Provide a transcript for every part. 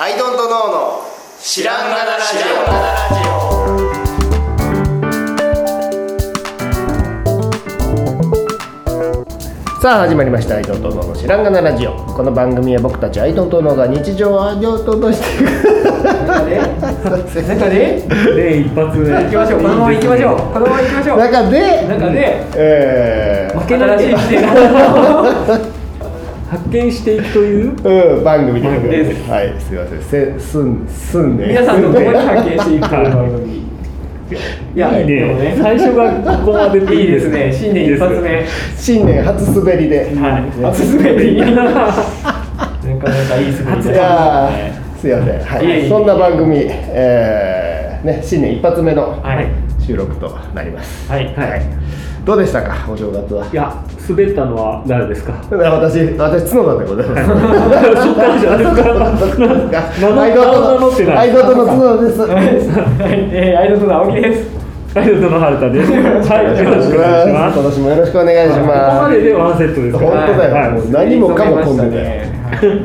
アイドントノーの知らんがなラジオ。さあ始まりました「アイドントノーの知らんがなラジオ」この番組は僕たちアイドントノーが日常を味わうととしていく。中で？中でで一発目。行きましょう。このまま行きましょう。このまま行きましょう。中で？中で？え負けないで発見していくという？ーうん、番組で。すす。はいすいません。せすんすんね皆さんのところに発見していく番組い。やいいでもね最初がここまでいいですね。新年一発目。新年初滑りで。はい。初滑り。なかなかいい滑りいだやーすいません、はい。そんな番組、えーね、新年一発目のはい。収録となります、はい。はい、どうでしたか？お正月はいや滑ったのは誰ですか？私私角田でございます そっからじゃないですか名乗アイドル名乗ってないアイドルの角田ですはいえーアイドルの青木ですアイドルの春田ですはいよろしくお願いします今年もよろしくお願いしここまますででワンセットです本当だよはいもう何もかも混んでたよ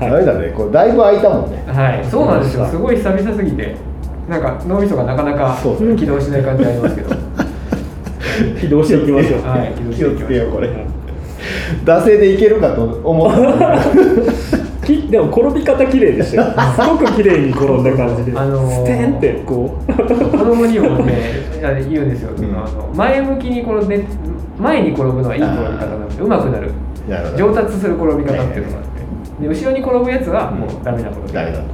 はいダメだねこうだいぶ空いたもんねはい、そうなんですよ。すごい久々すぎて、なんか脳みそがなかなか起動しない感じありますけど。起動していきましょう。はい、気をつけようこれ。惰性でいけるかと思った。きでも転び方綺麗でしたよ。すごく綺麗に転んだ感じで。あのーステンってこう。子供にもね、あれ言うんですよ。うん。あの前向きに転んで、前に転ぶのはいい転び方なので、上手くなる。なるほど。上達する転び方っていうのがあって、で後ろに転ぶやつはもうダメな転び方。ダメだと。はい。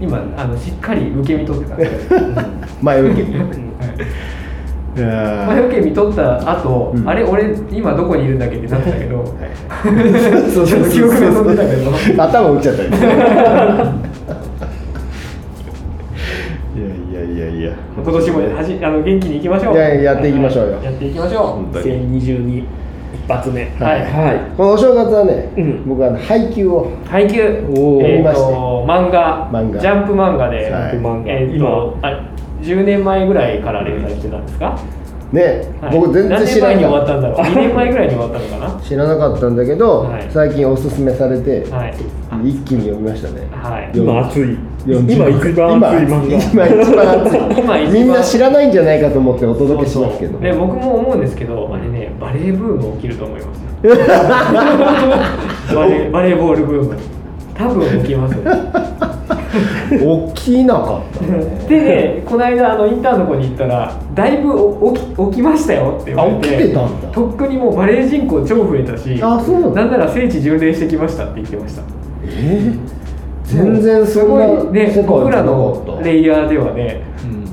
今あのしっかり受け身取ってたんで。前受けにはいいや前受け身取った後、うん。あれ俺今どこにいるんだっけってなったけど、ー そうちょっと記憶が飛んでたけど。頭打っちゃったりいやいやいやいや。今年もはじあの元気にいきましょう。いややっていきましょうよ。やっていきましょ本当に。2022一発目。はい。はい。このお正月はね、うん。僕はあの配給をう配給。おーえー見まして。と漫画。漫画。ジャンプ漫画で、はい。ジャンプ漫画。えーとあ10年前ぐらいから連載してたんですか、ね、はい。僕全然知ら何年前に終わなかっったんだろう？2年前ぐらいに終わったのかた 知らなかったんだけど、はい。最近おすすめされて、なはい。一気に読みましたね。はい。今熱い。40今一番熱い漫画。今 今一番熱い。今一番みんな知らないんじゃないかと思ってお届けしますけど。で僕も思うんですけどあれねバレーブーム起きると思います。バレーバレーボールブーム。多分起きます 起きなかった。ねでねこの間あのインターンの子に行ったらだいぶお起き起きましたよって言われてあ起きてたんだ。とっくにもうバレー人口超増えたしあそう。なんだなんなら聖地巡礼してきましたって言ってました。えー？全然すごいね僕らのレイヤーではね、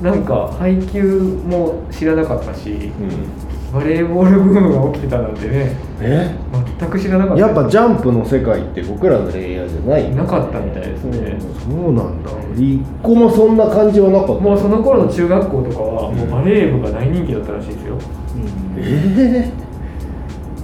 うん。なんか配球も知らなかったしうんバレーボールブームが起きてたなんてね。え？全く知らなかった。やっぱジャンプの世界って僕らのレイヤーじゃないなかったみたいですね、そうなんだ。一個もそんな感じはなかった。もうその頃の中学校とかはもうバレー部が大人気だったらしいですよ。ええ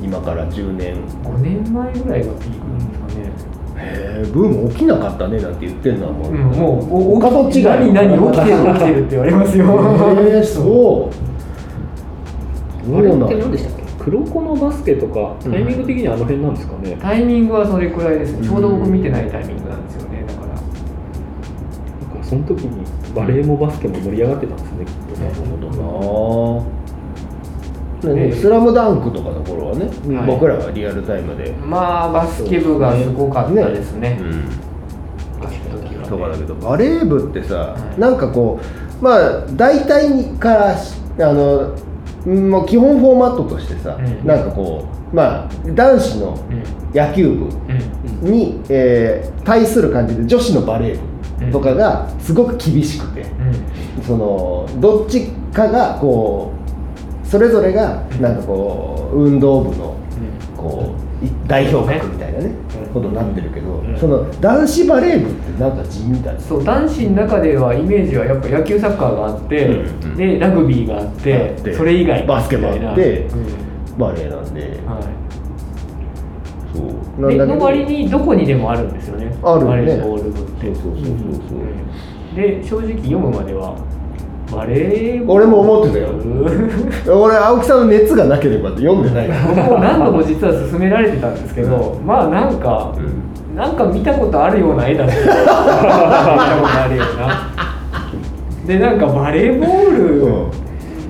今から10年。5年前ぐらいがピークなんですかね、へえブーム起きなかったねなんて言ってんのはもう、うん、もうおお他と違う。何何起きてる起きてるって言われますよ。へえそうそうあれなんだって何でしたっけ？黒子のバスケとかタイミング的にはあの辺なんですかね、タイミングはそれくらいですね。ちょうど僕見てないタイミングなんですよね。だから。なんかその時にバレーもバスケも盛り上がってたんですねきっとね。なるほどな、ねええスラムダンクとかの頃はね、はい。僕らはリアルタイムで、まあバスケ部がすごかったですね。うん。とかだけどバレー部ってさ、はい。なんかこうまあ大体からしあのうんもう基本フォーマットとしてさ、うん。なんかこうまあ男子のうん。野球部うん。に、えー対する感じで女子のバレー部とかがすごく厳しくて、うん。そのどっちかがこうそれぞれがなんかこう運動部のこうい代表格みたいなねうんことになってるけど、うん。その男子バレー部ってなんか地味だね。そう男子の中ではイメージはやっぱ野球サッカーがあって、うんうん。でラグビーがあってあってそれ以外バスケもあってバレーなんで、はそう。い、なんだの割にどこにでもあるんですよね。あるよね。バレーボール部って。そうそうそうそう。うん。で正直読むまではバレーボール俺も思ってたよ。僕 俺青木さんの熱がなければって読んでないよも何度も実は勧められてたんですけど、まあなんか、うん。なんか見たことあるような絵だし見たことあるよ。う なでなんかバレーボー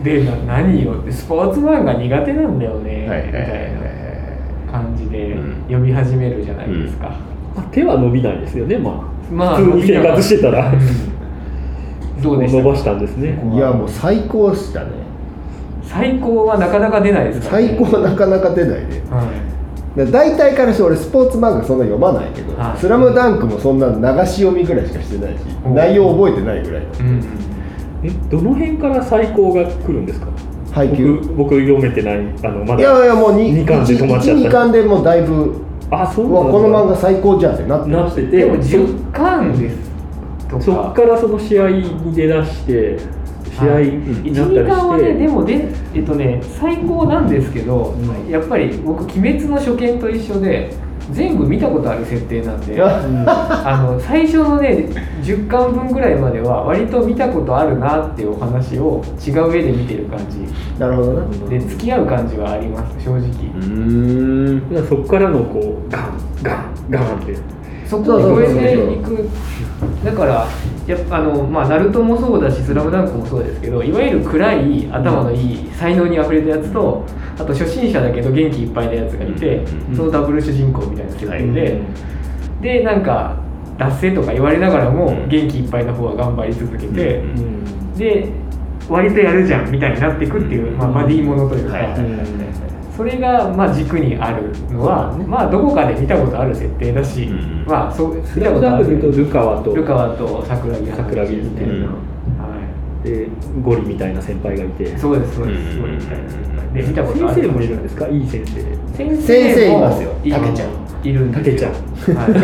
ルでな何よってスポーツ漫画苦手なんだよね、はいはいはいみたいな感じでうん。読み始めるじゃないですか、まあ手は伸びないですよねまあ、まあ普通に生活してたら。うんどうでした。伸ばしたんですね。いやもう最高でしたね。最高はなかなか出ないですから、ね、最高なかなか出ないね。はい。だ大体からして俺スポーツ漫画そんな読まないけど「はい。スラムダンクもそんな流し読みぐらいしかしてないしうん。内容覚えてないぐらいのうんえどの辺から最高が来るんですか？配給僕僕読めてないあのまだいやいやもう二巻で止まっちゃった。12巻でもうだいぶあそううわなんだ。この漫画最高じゃんってなってなっててでも10巻ですそっからその試合に出だして試合になったり12巻はして、ねでもでえっとね最高なんですけど、うんやっぱり僕「鬼滅」の初見と一緒で全部見たことある設定なんでうん。あの最初のね10巻分ぐらいまでは割と見たことあるなっていうお話を違う絵で見てる感じ。なるほどな。で付き合う感じはあります正直、うん。そこからのこうガンガンガンって。そこを超えていくだからやっぱあのまあナルトもそうだし「スラムダンクもそうですけどいわゆる暗い頭のいい才能にあふれたやつとあと初心者だけど元気いっぱいなやつがいてうんそのダブル主人公みたいな設定はい。ででなんか脱線とか言われながらもうん。元気いっぱいな方は頑張り続けてうんで割とやるじゃんみたいになっていくっていう、まあ、バディものというか、はいはいはいはいそれがまあ軸にあるのは、ね。まあどこかで見たことある設定だし、うんまあそうスラムダンクで言うとルカワとルカワと桜木桜木みたいな、うんはでゴリみたいな先輩がいて。い、そうですそうです、うんそうみたいなで見たことある。先生もいるんですか？いい先生。先先生いもますよ。いたけちゃん。いるんですよ。たけちゃん。はい、ここ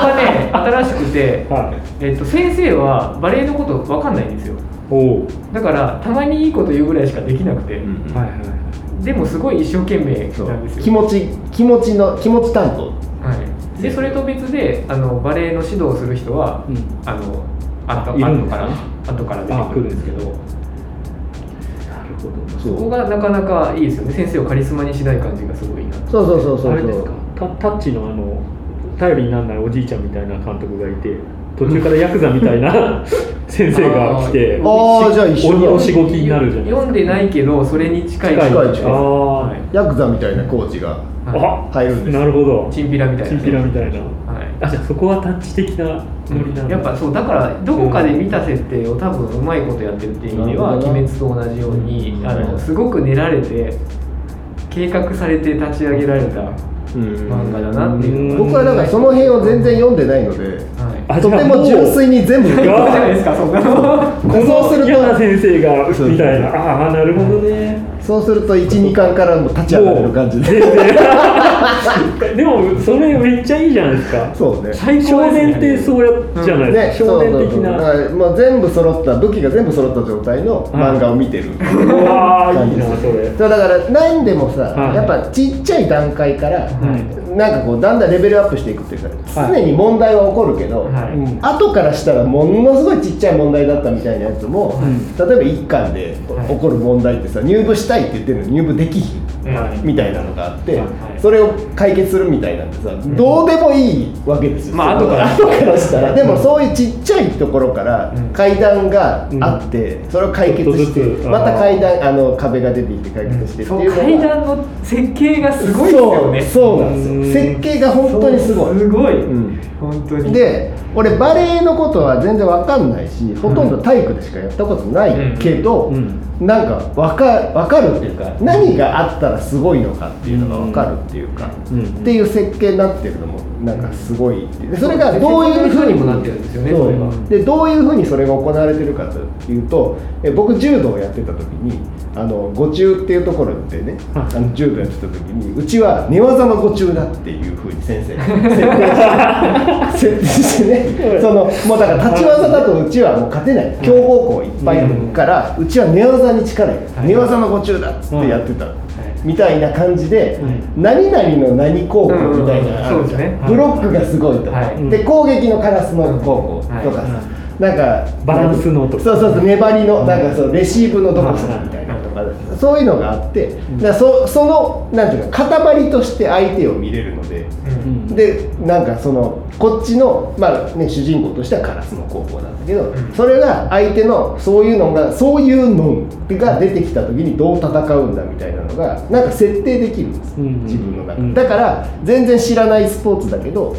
がね新しくて、はい。えっと、先生はバレエのこと分かんないんですよ。おおだからたまにいいこと言うぐらいしかできなくて、うん。はいはいでもすごい一生懸命そう。なんですよ。気持ち気持ちの気持ち担当。はい、でそれと別であのバレエの指導をする人は、うん。あのあといるん後から後から出てくる。んですけど。なるほど。そここがなかなかいいですよね。先生をカリスマにしない感じがすごいなそうそうそうそうあれですか？タタッチのあの頼りにならないおじいちゃんみたいな監督がいて途中からヤクザみたいな 先生が来てあーじゃあ一緒だ鬼のしごきになるじゃないですか。読んでないけどそれに近い。近い近いはい。ヤクザみたいなコーチがはいあ入るんですなるほど。チンピラみたいな。チンピラみたいな。はい。あじゃあそこはタッチ的なノリなんだ。やっぱそうだからどこかで見た設定を多分うまいことやってるっていう意味では「なるほど鬼滅」と同じようにうん。あのすごく練られて計画されて立ち上げられた漫画だなっていう僕はだからその辺を全然読んでないのでとても純粋に全部じゃあじゃないですかそんなの。こそうするとの嫌な先生がみたいな。ああなるほどね。そうすると12巻からも立ち上がれる感じで。全然でもそれめっちゃいいじゃないですか。そうね。最少年ってそうやじゃないねですか、少年的そうそうそまあ、全部揃った武器が全部揃った状態の漫画を見てる、うわーいいなそれ。そうだから何でもさ、はい。やっぱちっちゃい段階から、はなんかこうだんだんレベルアップしていくっていうか、はい。常に問題は起こるけど、はい。うん後からしたらものすごいちっちゃい問題だったみたいなやつも、ん例えば一巻ではい起こる問題ってさ入部したいって言ってるのに入部できひん。はいみたいなのがあって、はいそれを解決するみたいなんてさ、どうでもいいわけですよ、まあ後から。後からしたら。でもそういうちっちゃいところからうん。階段があって、それを解決してまた階段あの壁が出てきて解決してってそういう階段の設計がすごいですよね。そうなんですうん。よ設計が本当にすごい。すごい、うん。本当に。で俺バレエのことは全然わかんないしほとんど体育でしかやったことないけど、うん。なんかわかわかるっていうか何があったらすごいのかっていうのがわかるっていうか、うん。っていう設計になってるのもなんかすごいってそれがどういうふうにもなってるんですよねそでどういうふうにそれが行われてるかというとえ僕柔道をやってた時にあの五中っていうところでね、はい。あの柔道やってた時にうちは寝技の五中だっていうふうに先生が 設定してねそのもうだから立ち技だとうちはもう勝てない強豪校いっぱいいるから、うちは寝技に力寝技の五中だっつってやってた、いみたいな感じで、う何々の何高校みたいなブロックがすごいと。か、はい。で攻撃のカラスの高校とかさ、はいなんかバランスのとかそうそうそう粘りのなんかそうレシーブのどこそこみたいな。とかそういうのがあってだそそのなんていうか塊として相手を見れるので。うん。でなんかそのこっちの、まあね、主人公としてはカラスの高校なんだけど、ん。それが相手のそういうのがそういうのが出てきた時にどう戦うんだみたいなのがなんか設定できるんです、うん。自分の中だから全然知らないスポーツだけど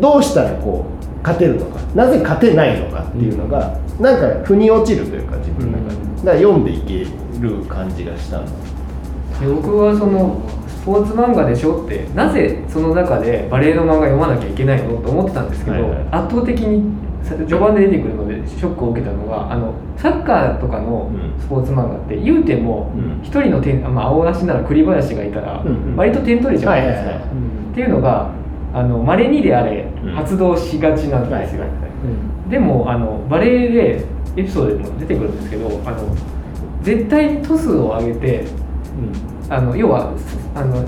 どうしたらこう勝てるのかなぜ勝てないのかっていうのが、なんか腑に落ちるというか自分の中で、うん。だから読んでいける感じがしたの。で僕はそのスポーツ漫画でしょってなぜその中でバレエの漫画読まなきゃいけないのと思ってたんですけど、はいはい。圧倒的にさ序盤で出てくるのでショックを受けたのがあのサッカーとかのうん。スポーツ漫画って言うてもうん。一人の点、まあ、青梨なら栗林がいたらうんうん。割と点取れちゃうじゃないですか、っていうのがあの稀にであれうん。発動しがちなんですよ、でもあのバレエでエピソードでも出てくるんですけどあの絶対にトスを上げてあの要はあの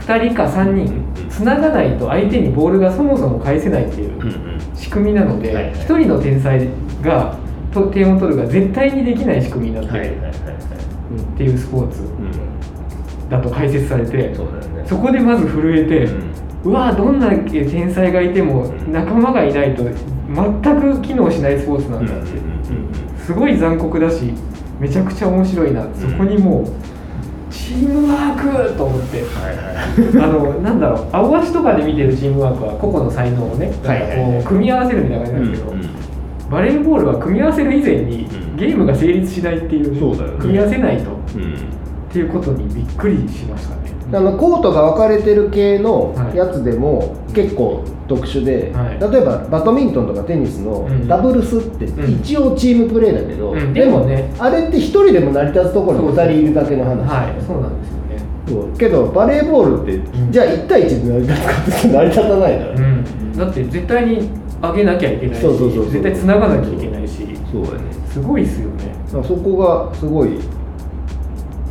2人か3人つながないと相手にボールがそもそも返せないっていう仕組みなので、はいはい。1人の天才がと点を取るが絶対にできない仕組みになってる。っていうスポーツうん。だと解説されて、そこでまず震えて、うわどんな天才がいても仲間がいないと全く機能しないスポーツなんだって、すごい残酷だしめちゃくちゃ面白いな、そこにもうチームワークと思って。あのなんだろう青足とかで見てるチームワークは個々の才能をね、こう組み合わせるみたいな感じなんですけど、バレーボールは組み合わせる以前に、うん。ゲームが成立しないっていう,、組み合わせないと、っうん。ていうことにびっくりしましたね。あのコートが分かれてる系のはい。やつでも結構特殊で、はい。例えばバドミントンとかテニスのうん。ダブルスってうん。一応チームプレーだけど、うん。でもでもね。あれって一人でも成り立つところに2人いるだけの話、はい、そうなんですよね。そう。けどバレーボールって、ん。じゃあ1対1で成り立つかって成り立たないから、う。ん、だって絶対に上げなきゃいけないしそうそうそうそう。絶対繋がなきゃいけないし。そうだよね。すごいっすよね。そこがすごい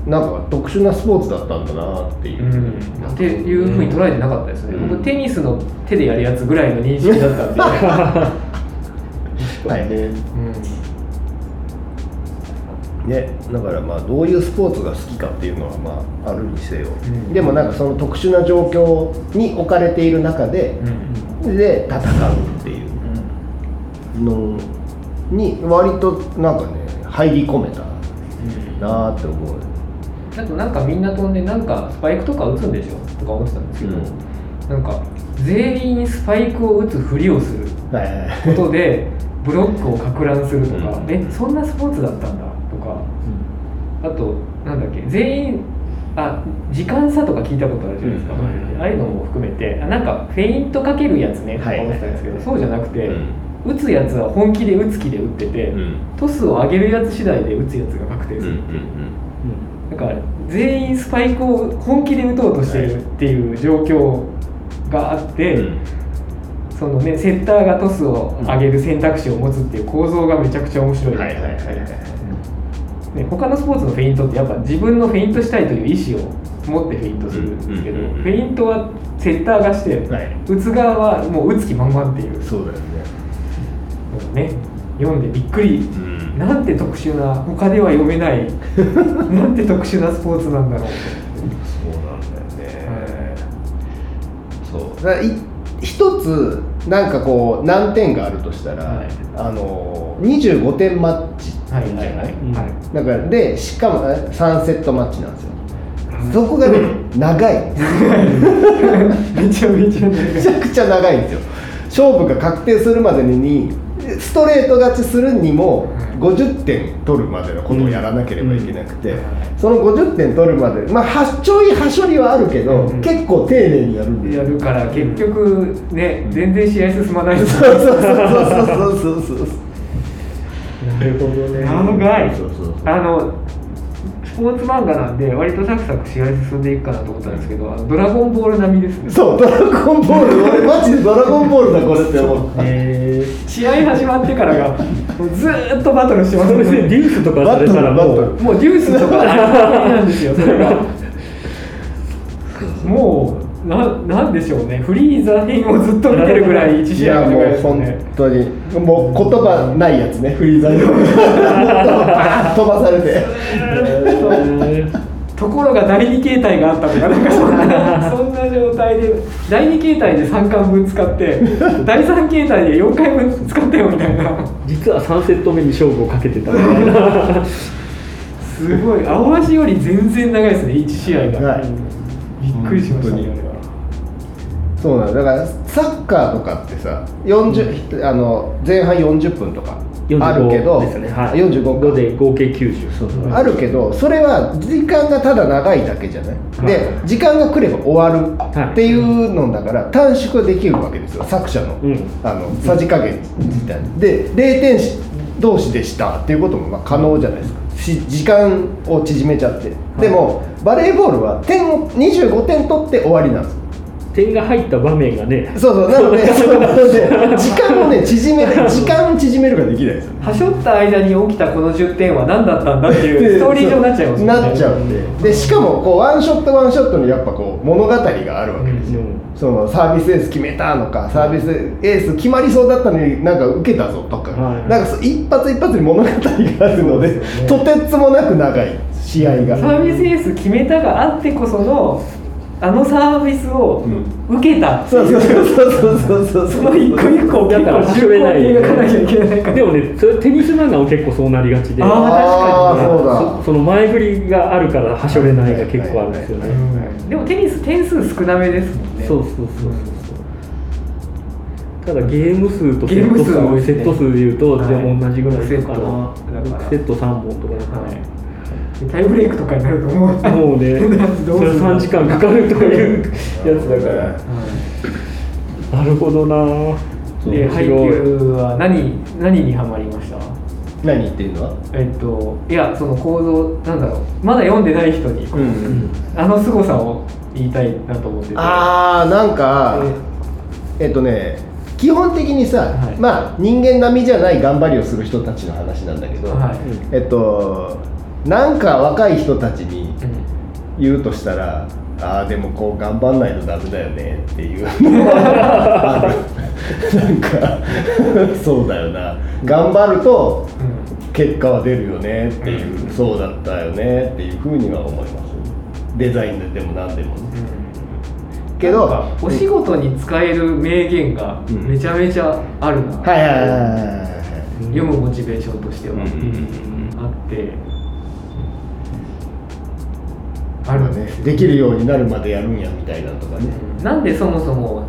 なんか特殊なスポーツだったんだなっていう。う、ん、っていうふうに捉えてなかったですね、うん。僕テニスの手でやるやつぐらいの認識だったんで、はい。ね。ね、だからまあどういうスポーツが好きかっていうのはまああるにせよ、ん。でもなんかその特殊な状況に置かれている中でう、ん。で戦うっていうのに割となんかね入り込めたなーって思うあとなんかみんな飛んでなんかスパイクとか打つんでしょとか思ってたんですけど、なんか全員スパイクを打つふりをするはいはいはい。ことでブロックをか乱するとか、うん。えそんなスポーツだったんだとかあとなんだっけ全員あ時間差とか聞いたことあるじゃないですか、うん。ああいうのも含めてあなんかフェイントかけるやつねとかはい思ってたんですけど、そうじゃなくて、うん。打つやつは本気で打つ気で打ってて、うん。トスを上げるやつ次第で打つやつが確定する、だから全員スパイクを本気で打とうとしてるっていう状況があって、そのね、セッターがトスを上げる選択肢を持つっていう構造がめちゃくちゃ面白い。いはいはいはいね、他のスポーツのフェイントってやっぱ自分のフェイントしたいという意思を持ってフェイントするんですけど、うんうんうんフェイントはセッターがして、はい。打つ側はもう打つ気満々っていう。そうだよね。ね読んでびっくり、ん。なんて特殊な他では読めない。なんて特殊なスポーツなんだろう。そうなんだよね、そう。だからい一つなんかこう難点があるとしたら、はい。あの25点マッチとはいはいはい、じゃない？うん。はい。だからでしかもえ3セットマッチなんですよ。そこがね長い。めちゃめちゃ長い。めちゃくちゃ長いんですよ。勝負が確定するまでにストレート勝ちするにも50点取るまでのことをやらなければいけなくて、うん。その50点取るまでまあはちょいはしょりはあるけど、うん。結構丁寧にやるんですよ。やるから結局ね、全然試合進まないそうそうそうそうそうそうそう なるほどね。長いそうそうそうあのスポーツ漫画なんで割とサクサク試合進んでいくかなと思ったんですけどあのドラゴンボール並みですね。そうドラゴンボール。俺マジでドラゴンボールだこれって思った。へ試合始まってからがもうずーっとバトルしてますそれでデュースとかされたらもう。バトル。バトもうデュースとかあれなんですよそれが。もうななんでしょうね。フリーザ編をずっと見てるぐらい1い試合やもうが長いですよ本ね当に。もう言葉ないやつね。フリーザーに 飛ばされて。ところが第2形態があったとかなんかそんなそんな状態で第2形態で3巻分使って第3形態で4回分使ったよみたいな。実は3セット目に勝負をかけてた。みたいなすごい。青足より全然長いですね1試合が、はい。びっくりしましたねそうなんだ。だからサッカーとかってさ40、あの前半40分とかあるけど、ですね、はい、45 5で合計90そうそう。あるけどそれは時間がただ長いだけじゃない、はい。で時間が来れば終わるはい。っていうのだから短縮できるわけですよ作者の,、うん。あのさじ加減自体で0点同士でしたっていうこともまあ可能じゃないですか。し時間を縮めちゃって。でもバレーボールは点を25点取って終わりなんです点が入った場面がねそうそう。なので 時間をね縮め時間を縮めるができないです。よはしょった間に起きたこの10点は何だったんだっていうストーリー上になっちゃいますね。なっちゃうんで。でしかもこうワンショットワンショットにやっぱこう物語があるわけですよ、うん。そのサービスエース決めたのかサービスエース決まりそうだったのになんか受けたぞとか、はい。なんか一発一発に物語があるのでとてつもなく長い試合が、サービスエース決めたがあってこそのあのサービスを受けたってそういうそうそうそうそうそうその一個一個をだから結構走れないでもねそれテニス漫画も結構そうなりがちであーあーそうだそその前振りがあるからはしょれないが結構あるんですよね、うんでもテニス点数少なめですもんねそうそうそうそうただゲーム数とセット数ねセット数でいうと、はいでも同じぐらいかなセットだから6セット3本とかだから、はいタイブレイクとかになるともう。もうねそれ どうする3時間かかるというやつだから。なるほどな。で配面白い球は何何にハマりました？何言ってるの？はえっといやその構造なんだろう。まだ読んでない人に、うんうん。あの凄さを言いたいなと思ってて。あーなんかえっとね基本的にさ、はい。まあ人間並みじゃない頑張りをする人たちの話なんだけど、はい。えっとなんか若い人たちにうん。言うとしたらああでもこう頑張んないとダメだよねっていうのはある。なんかそうだよな。頑張ると結果は出るよねっていう、そうだったよねっていうふうには思います。デザインでも何でもね。けどなんかお仕事に使える名言がうん。めちゃめちゃあるな、はいはいはいはいはい読むモチベーションとしては、うんうんうん。あってあるまあねできるようになるまでやるんやみたいなとかね。なんでそもそも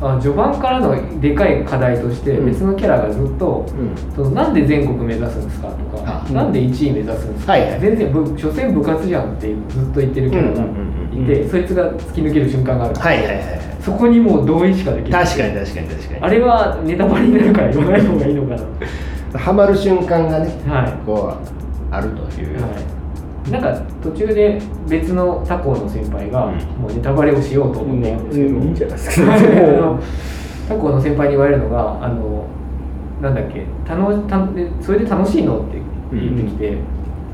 あ序盤からのでかい課題としてうん。別のキャラがずっと、うん。そのなんで全国目指すんですかとか、あなんで1位目指すんですか、全然部所詮部活じゃんってずっと言ってるキャラがいて、そいつが突き抜ける瞬間がある。はいはいはいそこにもう同意しかできない。確かに確かに確かに。あれはネタバレになるから言わない方がいいのかな。ハマる瞬間がねはい。こうあるという、はい、なんか途中で別の他校の先輩がうん。もうネタバレをしようと思ってるんですけど、うんいいんじゃないですか。は いあのもう他校の先輩に言われるのがあのなんだっけ楽たでそれで楽しいのって言ってきて、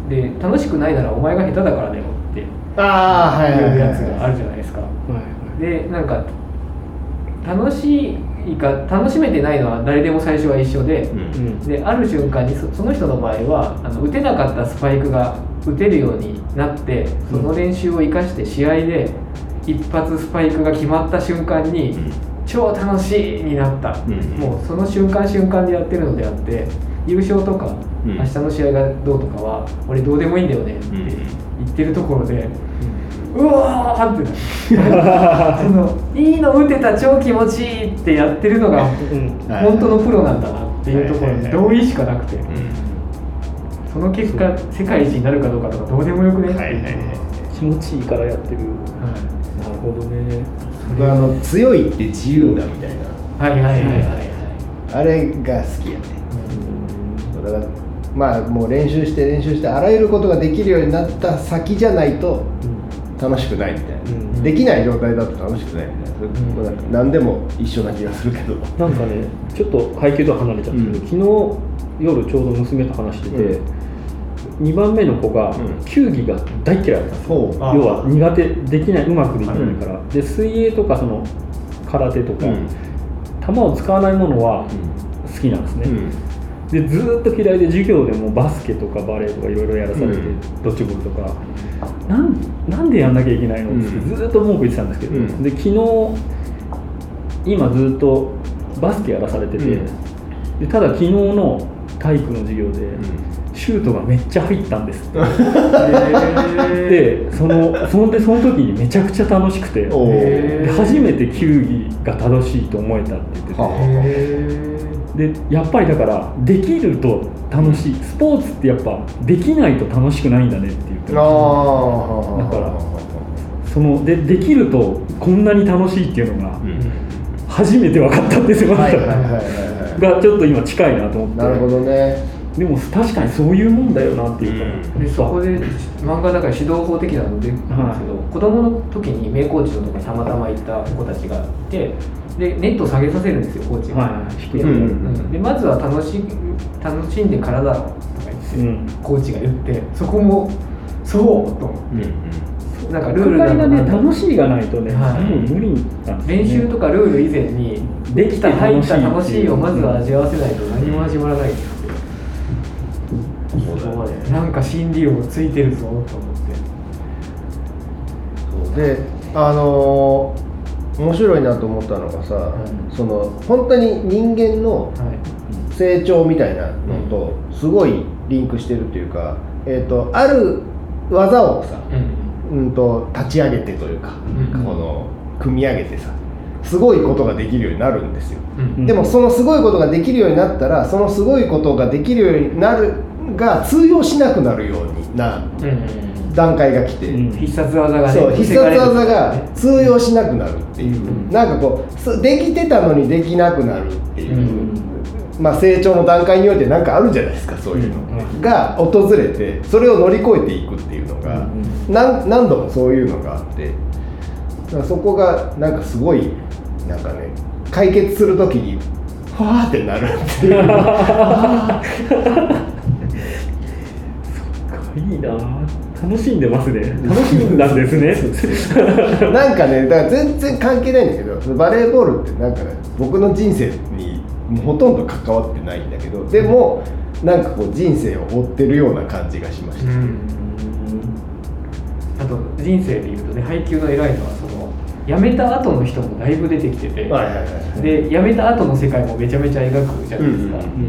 で楽しくないならお前が下手だからだよってああはいはいやつがあるじゃないですか。はいでなんか楽しいか楽しめてないのは誰でも最初は一緒で、うんうん。である瞬間にそその人の場合はあの打てなかったスパイクが打てるようになってその練習を生かして試合で一発スパイクが決まった瞬間に、超楽しいになった、うんもうその瞬間瞬間でやってるのであって優勝とか、うん。明日の試合がどうとかは俺どうでもいいんだよねってうん言ってるところで、うわーって そのいいの打てた超気持ちいいってやってるのが本当のプロなんだなっていうところに同意しかなくて、うんその結果世界一になるかどうかとかどうでもよくね？はいはいはい。気持ちいいからやってる。はなるほどね僕はあの強いって自由だみたいな。いはいはいはいはい。あれが好きやね。だからまあもう練習して練習してあらゆることができるようになった先じゃないと楽しくないみたいな、うんできない状態だと楽しくないみたいな、それんこれ何でも一緒な気がするけど、なんかねちょっと配給とは離れちゃうん。ですけど、昨日夜ちょうど娘と話してて、2番目の子がうん。球技が大嫌いだったんですよ、要は苦手できないうまくできないから、で水泳とかその空手とか、うん。球を使わないものは好きなんですね、うんでずーっと嫌いで授業でもバスケとかバレーとかいろいろやらされて、うん。ドッジボールとかなんなんでやんなきゃいけないのってうん。ずーっと文句言ってたんですけど、うん。で昨日今ずーっとバスケやらされてて、うん。でただ昨日の体育の授業で、シュートがめっちゃ入ったんです。でそのそのでその時にめちゃくちゃ楽しくて初めて球技が正しいと思えたって言ってて、はあでやっぱりだからできると楽しい。スポーツってやっぱできないと楽しくないんだねって言ってあまあだからすそのでできるとこんなに楽しいっていうのがうん。初めて分かったんですよ、はいはいはいはいはい。がちょっと今近いなと思って。なるほどね。でも確かにそういうもんだよなっていうか、うん。でそこで漫画の中で指導法的なのでるんですけど、子供の時に名コーチのとこにたまたま行った子たちがいてでネットを下げさせるんですよコーチが、はい低いで,、うんうんでまずは楽し楽しんでからだろうとか言って、うん。コーチが言って。そこもそうと思って、なんかルールがね楽しいがないとね、はい。多分無理なんですよね。練習とかルール以前にできた入った楽しいをまずは味わわせないと何も始まらないんですよ、そうだよね。なんか心理をついてるぞと思って。そうであのー面白いなと思ったのがさ、はい。その本当に人間のはい。成長みたいなのとすごいリンクしてるっていうか、えー、とある技をさ、うん、と立ち上げてというか、うん。この組み上げてさすごいことができるようになるんですよ、うん。でもそのすごいことができるようになったらそのすごいことができるようになるが通用しなくなるようになうん段階が来て、うん。必殺技がねそう必殺技がね通用しなくなるっていう、うん。なんかこうすできてたのにできなくなるっていう、うん。まあ、成長の段階においてなんかあるじゃないですかそういうの、うん。が訪れてそれを乗り越えていくっていうのが、うん。何何度もそういうのがあって。そこがなんかすごいなんかね解決するときにふわーってなるっていう。いいな楽しんでますね。楽しんだんですね。なんかねだから全然関係ないんだけどバレーボールってなんかね僕の人生にほとんど関わってないんだけどでもなんかこう人生を追ってるような感じがしました、うん。あと人生でいうとね配給の偉いのはその辞めた後の人もだいぶ出てきてて、で辞めた後の世界もめちゃめちゃ描くじゃないで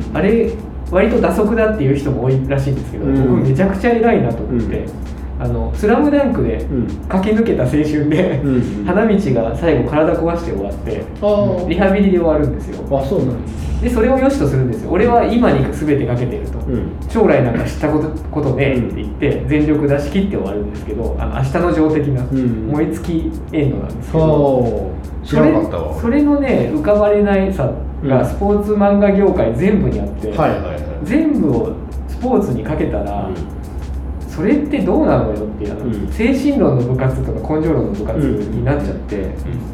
すか、あれ割と打足だっていう人も多いらしいんですけど、うん僕めちゃくちゃ偉いなと思って「あのスラムダンクでうん。駆け抜けた青春で、うん花道が最後体壊して終わってあリハビリで終わるんですよ。あそうなんですでそれを良しとするんですよ。俺は今に全てかけてると、うん。将来なんか知ったことことねえって言って全力出し切って終わるんですけどあの明日の上的なうん。燃え尽きエンドなんですけど、そう知らなかったわ。それそれのね浮かばれないさうん。がスポーツ漫画業界全部にあって、はいはいはい。全部をスポーツにかけたら、それってどうなのよっていう、うん。精神論の部活とか根性論の部活になっちゃって、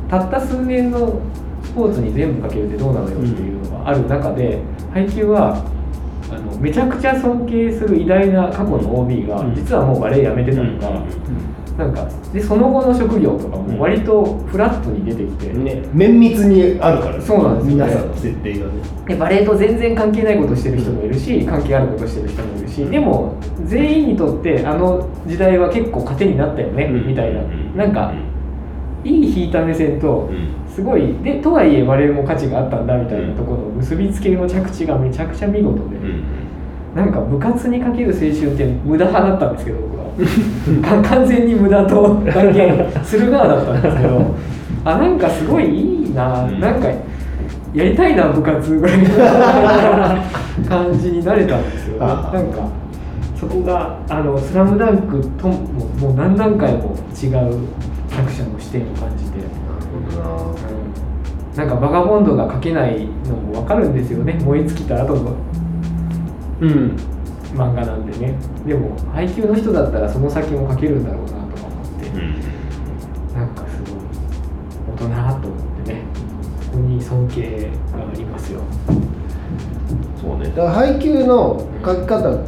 たった数年のスポーツに全部かけるってどうなのよっていうのがある中で配球はあのめちゃくちゃ尊敬する偉大な過去の OB がうん。実はもうバレエやめてたとか、なんかでその後の職業とかも割とフラットに出てきて、ね、綿密にあるからね。そうなんですよね。皆さんの設定がね。でバレエと全然関係ないことしてる人もいるし関係あることしてる人もいるしでも全員にとってあの時代は結構糧になったよね、うん。みたいな。うん。なんかいい引いた目線とすごいでとはいえバレエも価値があったんだみたいなところの結びつけの着地がめちゃくちゃ見事で、なんか部活にかける青春って無駄派だったんですけど 完全に無駄と 断言する側だったんですけどあなんかすごいいいな、うん。なんかやりたいな部活ぐらいの感じになれたんですよあ。なんかそこが「あのスラムダンクとももう何段階も違う作者の視点を感じて。なん。かバガボンドが書けないのも分かるんですよね。燃え尽きた後の。うん漫画なんでね。でも配給の人だったらその先も書けるんだろうなとか思って、なんかすごい大人と思ってね。ここに尊敬がありますよ。そうね。だから配給の書き方っ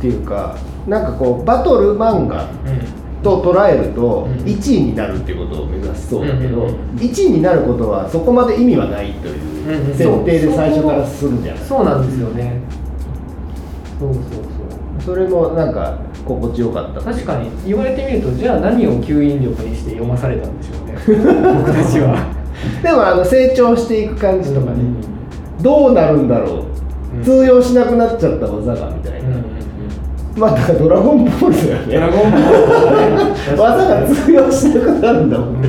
ていうかなんかこうバトル漫画と捉えるとうん。1位になるっていうことを目指しそうだけどうんうんうん1位になることはそこまで意味はないといううんうん設定で最初からするじゃないそうなんですよね。そうそうそれもなんか心地よかった確かに。言われてみるとじゃあ何を吸引力にして読まされたんでしょうね。僕たちは、でもあの成長していく感じとかね。うん。どうなるんだろう。うん。通用しなくなっちゃった技がみたいな。まあだからドラゴンボールだよね。ドラゴンボール 技が通用しなくなるんだもん。ね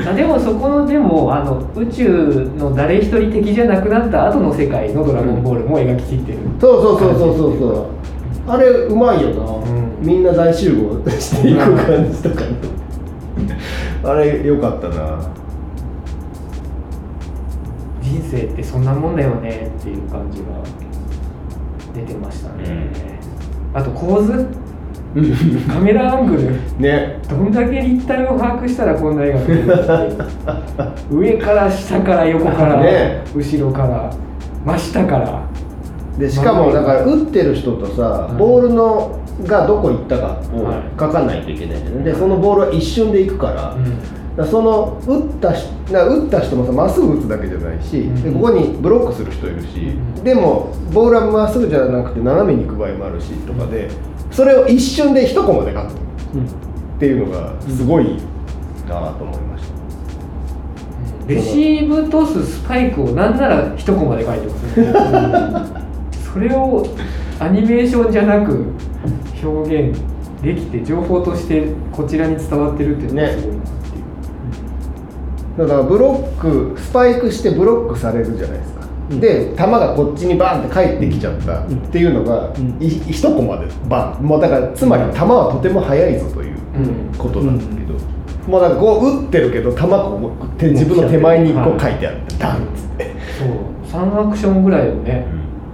うん。あでもそこのでもあの宇宙の誰一人敵じゃなくなった後の世界の「ドラゴンボール」も描ききってる、そうそうそうそうそうそうあれうまいよな、ん。みんな大集合していく感じとかね。あれよかったな。人生ってそんなもんだよねっていう感じが出てましたね、あと構図？カメラアングル？ね。どんだけ立体を把握したらこんな絵が撮れる 上から下から横から、ね。後ろから真下からでしかもだから打ってる人とさうんボールのがどこ行ったかをはい。書かないといけないんだよね。でそのボールは一瞬で行くから,、その打った打った人もさまっすぐ打つだけじゃないし、うん。でここにブロックする人いるし、うん。でもボールはまっすぐじゃなくて斜めに行く場合もあるしとかでそれを一瞬で一コマで書くっていうのがすごいなと思いました、レシーブトススパイクをなんなら一コマで書いてますね それをアニメーションじゃなく表現できて情報としてこちらに伝わってるっていうのがすごいなっていう、だからブロックスパイクしてブロックされるじゃないですか、うん。で球がこっちにバーンって返ってきちゃったっていうのが、うん。い一コマでバン。もうだからつまり球はとても速いぞといううんことなんですけど、もうだからこう打ってるけど球がこう手自分の手前にこう書いてあってダンっつって、そう。3アクションぐらいをね、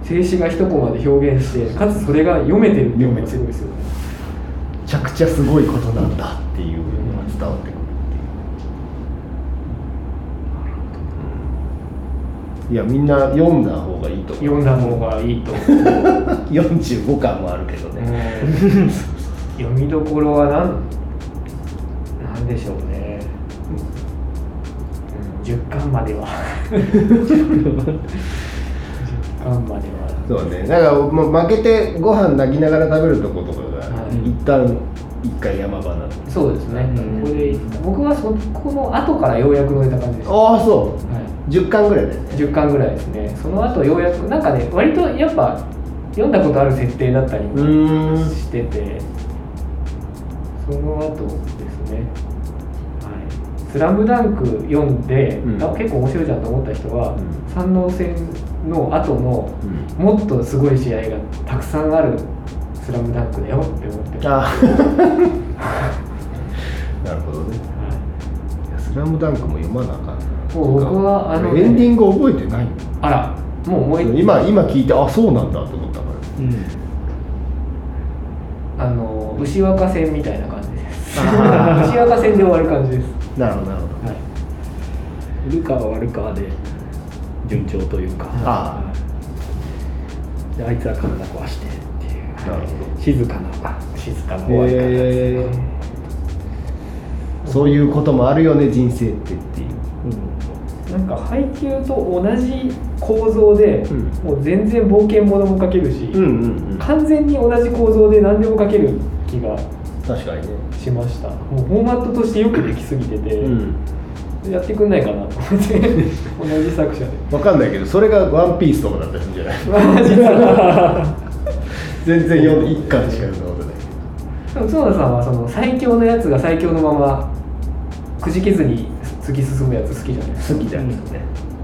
静止画一コマで表現してかつそれが読めてるっていうのがすごいですよね。めちゃくちゃすごいことなんだっていうのが伝わってくるっていう。いやみんな読んだ方がいいと読んだ方がいいと思う。45巻もあるけどね、うん。読みどころはなんなんでしょうね、うん、10巻までは 10巻まではそうね。だから、ま、負けてご飯泣きながら食べるとことかが、はい。一旦一回山場なのそうですね、うん。ここで僕はそこの後からようやく乗れた感じです、はああそう。い、10巻ぐらいだよね。10巻ぐらいですね。その後ようやくなんかね割とやっぱ読んだことある設定だったりうもしててその後ですね「はい、スラムダンク読んで、うん。あ結構面白いじゃんと思った人は、うん。三能戦の後のうもっとすごい試合がたくさんある「スラムダンクだよって思って。ます、あ。なるほどね。スラムダンクも読まなあかんな。もう僕はあのねエンディング覚えてないあらもう思い今今聞いてあそうなんだと思ったかうん。あの牛若戦みたいな感じです。牛若戦で終わる感じです、らなるほどなるほど。はい。ルカは悪カで順調というか。あであいつは体壊してっていう。なるほ静かな静かな終わり方ですね、そういうこともあるよね人生ってっていう。なんか配給と同じ構造で、うん。もう全然冒険ものも書けるし、うんうんうん。完全に同じ構造で何でも書ける気が確かにね。しました。もうフォーマットとしてよくできすぎてて、うんやってくんないかなと思って同じ作者で。分かんないけどそれが「ワンピースとかだったりするんじゃない？全然読んで1巻しか読んだことない。でも角田さんはその最強のやつが最強のままくじけずに突き進むやつ好きじゃない？です好きだよね。か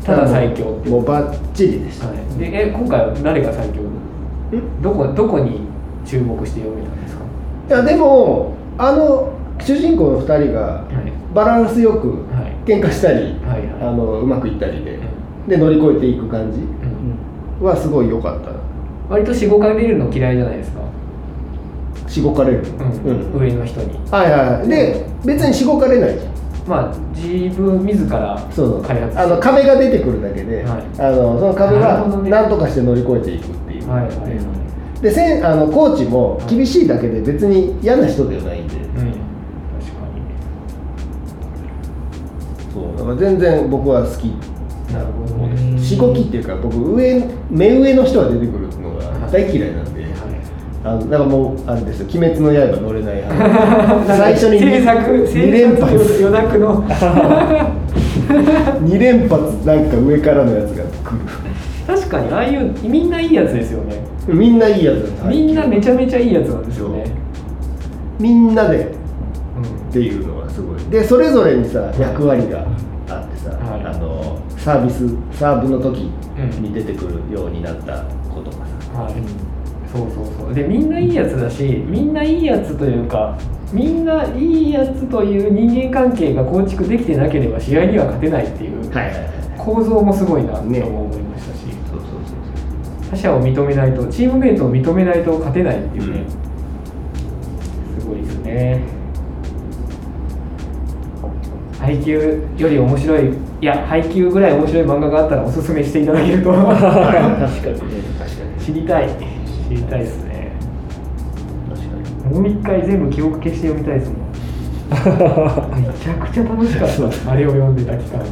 ただ最強。ってもうバッチリでした、はい、でえ今回は誰が最強？どこどこに注目して読めたんですか？いやでもあの主人公の2人がはい。バランスよくはい喧嘩したり、はいはい。あのうまくいったりで、うで乗り越えていく感じうんはすごい良かった。割としごかれるの嫌いじゃないですか、しごかれる、うん。上の人に。はいはいはい。で別にしごかれない。じゃんまあ自分自らそうあの壁が出てくるだけで、はい。あのその壁は何とかして乗り越えていくっていう、はいはいはい。でせんあのコーチも厳しいだけで別に嫌な人ではないんで、全然僕は好き。なるほどね。うんしごきっていうか僕上目上の人が出てくるのが大嫌いなんで、あのなんかもうあれですよ「鬼滅の刃」乗れない派。最初に制作2連発。制作余諾の。2連発なんか上からのやつが。来確かにああいうみんないいやつですよね。るみんないいやつみんなめちゃめちゃいいやつなんですよね。みんなで。うん。っていうのがすごい。でそれぞれにさ役割が。あってさ、はい。あのサービスサーブの時に出てくるようになったことがさ、はい、そうそうそう。でみんないいやつだしみんないいやつというかみんないいやつという人間関係が構築できてなければ試合には勝てないっていう構造もすごいなと思いねましたし、そうそうそう他者を認めないとチームメイトを認めないと勝てないっていうね、すごいですね配給より面白いいや配給ぐらい面白い漫画があったらおすすめしていただけると確かにね確かに知りたい。知りたいですね。確かにもう一回全部記憶消して読みたいですもん。めちゃくちゃ楽しかったあれを読んでた期間。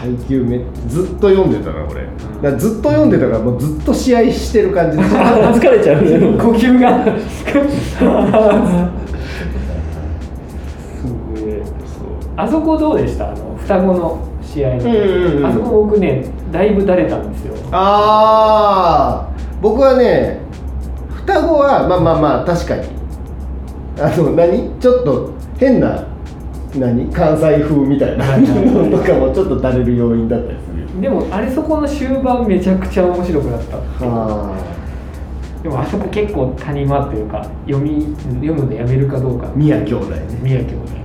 配球めずっと読んでたなこれ、だからずっと読んでたからもうずっと試合してる感じで。疲れちゃうね。呼吸があそこどうでした？あの双子の試合の、うんうんうん。あそこ僕ねだいぶだれたんですよ。ああ僕はね双子はまあまあまあ確かに。あの何？ちょっと変な何？関西風みたいな。の とかもちょっと垂れる要因だったりする。よでもあれそこの終盤めちゃくちゃ面白くなったでもあそこ結構谷間というか読み読むのやめるかどうか。宮兄弟ね。宮兄弟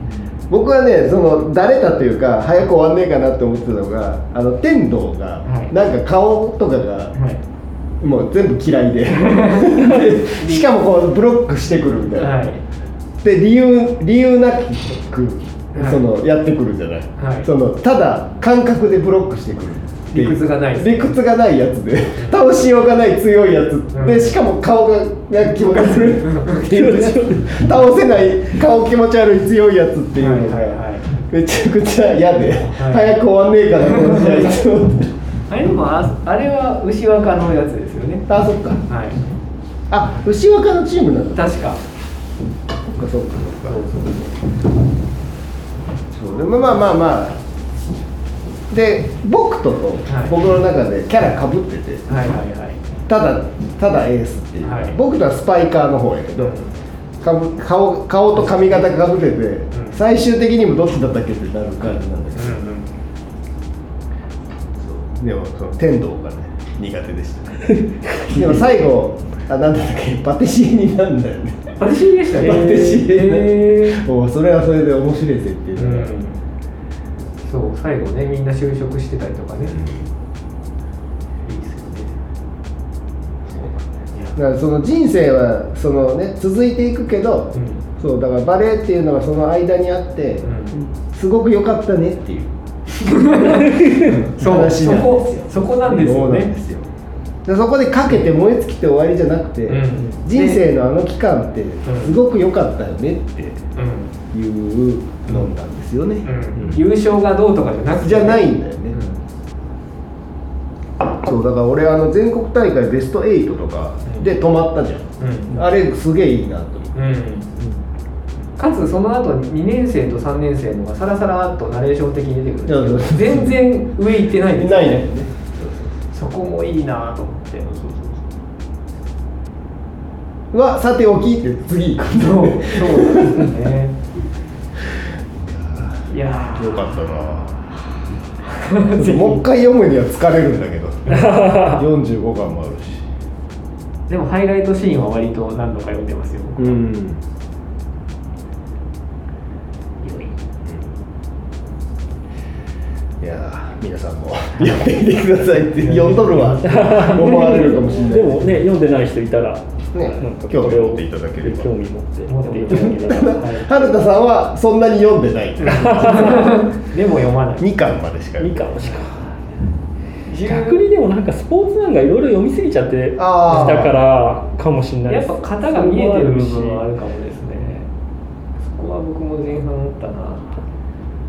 僕はねそのだれたというか早く終わんねえかなって思ってたのがあの天童が、はい。なんか顔とかがはい。もう全部嫌いで。でしかもこうブロックしてくるみたいな、はい。で理由理由なくはい。その、やってくるじゃない、はい。そのただ感覚でブロックしてくる理屈がない。理屈がないやつで。倒しようがない強いやつ、うん。でしかも顔が気持ち悪い。倒せない顔気持ち悪い強いやつっていうのが、はいはいはい。めちゃくちゃ嫌で、はい。早く終わんねえかなこの試合。って思ってあれでもああれは牛若のやつですよね。あそっか。はい。あ牛若のチームなんだ。確か。そっかそっかそっか。そうでもまあまあまあで僕ととはい。僕の中でキャラかぶってて、はいはいはい。ただただエースっていう、はい。僕とはスパイカーの方やけどかぶ顔顔と髪型かぶってて、ん。最終的にもどっちだったっけってなる感じなんだけど、うんうん。でもその天童がね苦手でした。でも最後あなんだっけパティシエになんだよね。パティシエでしたね。パティシエへー。それはそれで面白い設定だな、うんそう最後ねみんな就職してたりとかね、いいですよね。だからその人生はそのね続いていくけど、うん。そうだからバレエっていうのがその間にあって、うん。すごく良かったねっていう。そうそこですよ。そこなんですよね。ですよ。でそこでかけて燃え尽きて終わりじゃなくて、うん。人生のあの期間ってん。すごく良かったよねってうん。いうのなんですよね、うん。優勝がどうとかじゃなくて。じゃないんだよね、そうだから俺あの全国大会ベスト8とかで止まったじゃん、うん。あれすげえいいなと思ってうん。かつその後2年生と3年生のがさらさらっとナレーション的に出てくるんですけど全然上行ってないんですよないね。そこもいいなと思って。はさておきって次行くそうそうなんですよねいやよかったな。もう一回読むには疲れるんだけど。45巻もあるし。ーでもハイライトシーンは割と何度か読んでますようん。い。やー皆さんも。読んでみてくださいって読んどるわ思われるかもしれない。でもね読んでない人いたら、ね。なん。か興これを味持っていただければ。興味持って。持っていただければ、はい春田さんはそんなに読んでない。でも読まない。2巻までしかみかんしか。逆にでもなんかスポーツ漫画いろいろ読みすぎちゃってきたからかもしれないやっぱ型が見えてる部分はあるかもですね。そこは僕も前半思ったな。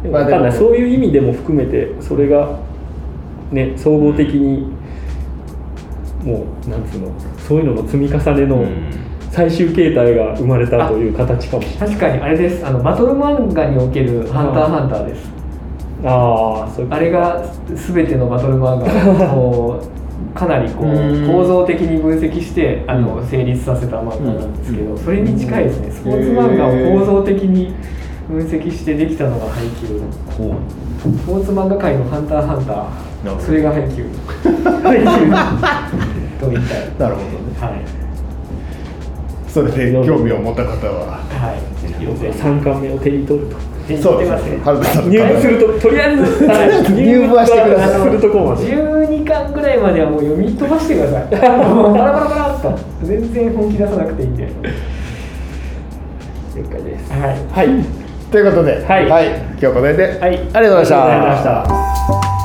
でもわかんない。そういう意味でも含めてそれがね総合的にもうなんつうのそういうのの積み重ねの最終形態が生まれたという形かもしれない。確かにあれです。あのバトル漫画における「ハンターハンター」です。ああそうあれが全てのバトル漫画をかなりこううん。構造的に分析してあのうん。成立させた漫画なんですけどうん。それに近いですね。スポーツ漫画を構造的に分析してできたのが配給ほスポーツ漫画界の「ハンターハンター」それが配給配給と言いたい。なるほどね。はい。それで興味を持った方は。はい。ぜひぜひ3巻目を手に取ると。そうですすね。入部するととりあえず入部はしてください。するとこまで。12巻ぐらいまではもう読み飛ばしてください。もうバラバラバラっと。全然本気出さなくていいんで。了解です。はい。はい。ということで、はい。今日この辺で、はい。ありがとうございました。ありがとうございました